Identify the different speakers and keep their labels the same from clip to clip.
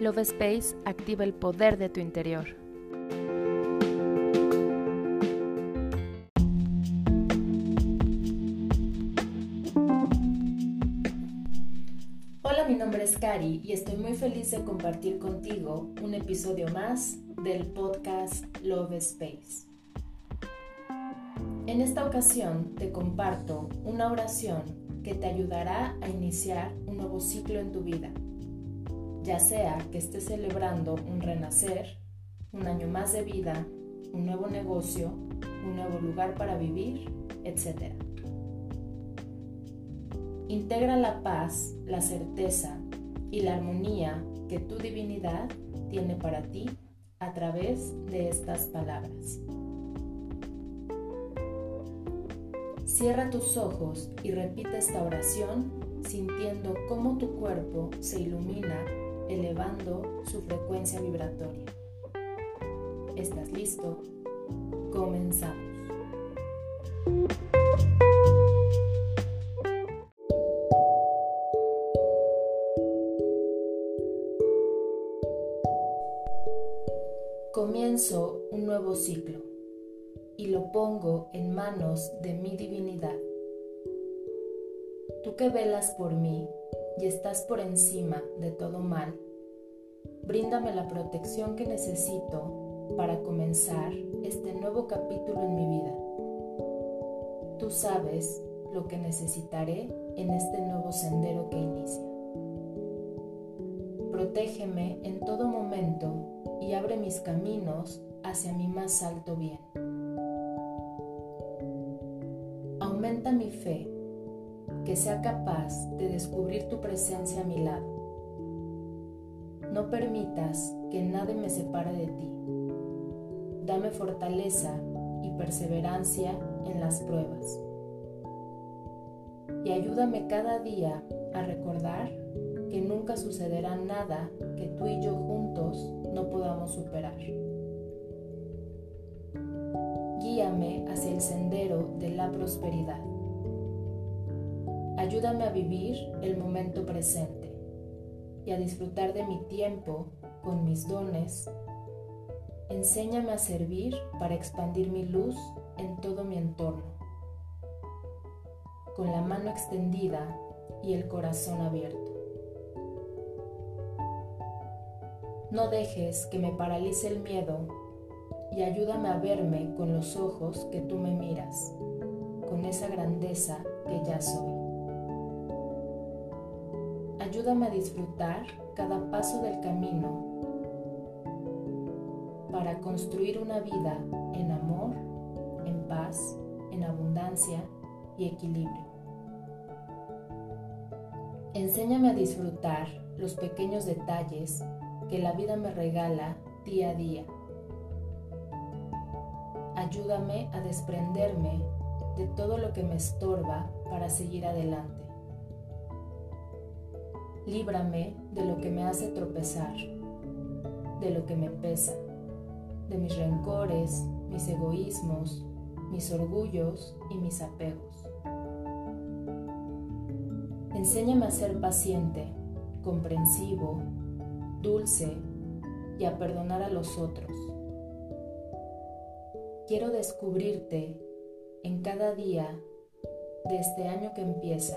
Speaker 1: Love Space activa el poder de tu interior.
Speaker 2: Hola, mi nombre es Cari y estoy muy feliz de compartir contigo un episodio más del podcast Love Space. En esta ocasión te comparto una oración que te ayudará a iniciar un nuevo ciclo en tu vida ya sea que estés celebrando un renacer, un año más de vida, un nuevo negocio, un nuevo lugar para vivir, etc. Integra la paz, la certeza y la armonía que tu divinidad tiene para ti a través de estas palabras. Cierra tus ojos y repite esta oración sintiendo cómo tu cuerpo se ilumina elevando su frecuencia vibratoria. ¿Estás listo? Comenzamos. Comienzo un nuevo ciclo y lo pongo en manos de mi divinidad. Tú que velas por mí y estás por encima de todo mal, bríndame la protección que necesito para comenzar este nuevo capítulo en mi vida. Tú sabes lo que necesitaré en este nuevo sendero que inicia. Protégeme en todo momento y abre mis caminos hacia mi más alto bien. Aumenta mi fe que sea capaz de descubrir tu presencia a mi lado. No permitas que nadie me separe de ti. Dame fortaleza y perseverancia en las pruebas. Y ayúdame cada día a recordar que nunca sucederá nada que tú y yo juntos no podamos superar. Guíame hacia el sendero de la prosperidad. Ayúdame a vivir el momento presente y a disfrutar de mi tiempo con mis dones. Enséñame a servir para expandir mi luz en todo mi entorno, con la mano extendida y el corazón abierto. No dejes que me paralice el miedo y ayúdame a verme con los ojos que tú me miras, con esa grandeza que ya soy. Ayúdame a disfrutar cada paso del camino para construir una vida en amor, en paz, en abundancia y equilibrio. Enséñame a disfrutar los pequeños detalles que la vida me regala día a día. Ayúdame a desprenderme de todo lo que me estorba para seguir adelante. Líbrame de lo que me hace tropezar, de lo que me pesa, de mis rencores, mis egoísmos, mis orgullos y mis apegos. Enséñame a ser paciente, comprensivo, dulce y a perdonar a los otros. Quiero descubrirte en cada día de este año que empieza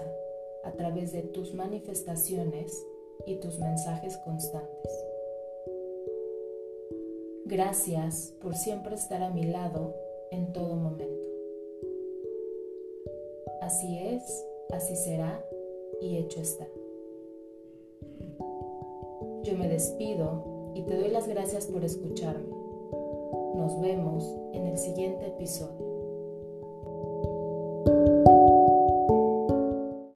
Speaker 2: a través de tus manifestaciones y tus mensajes constantes. Gracias por siempre estar a mi lado en todo momento. Así es, así será y hecho está. Yo me despido y te doy las gracias por escucharme. Nos vemos en el siguiente episodio.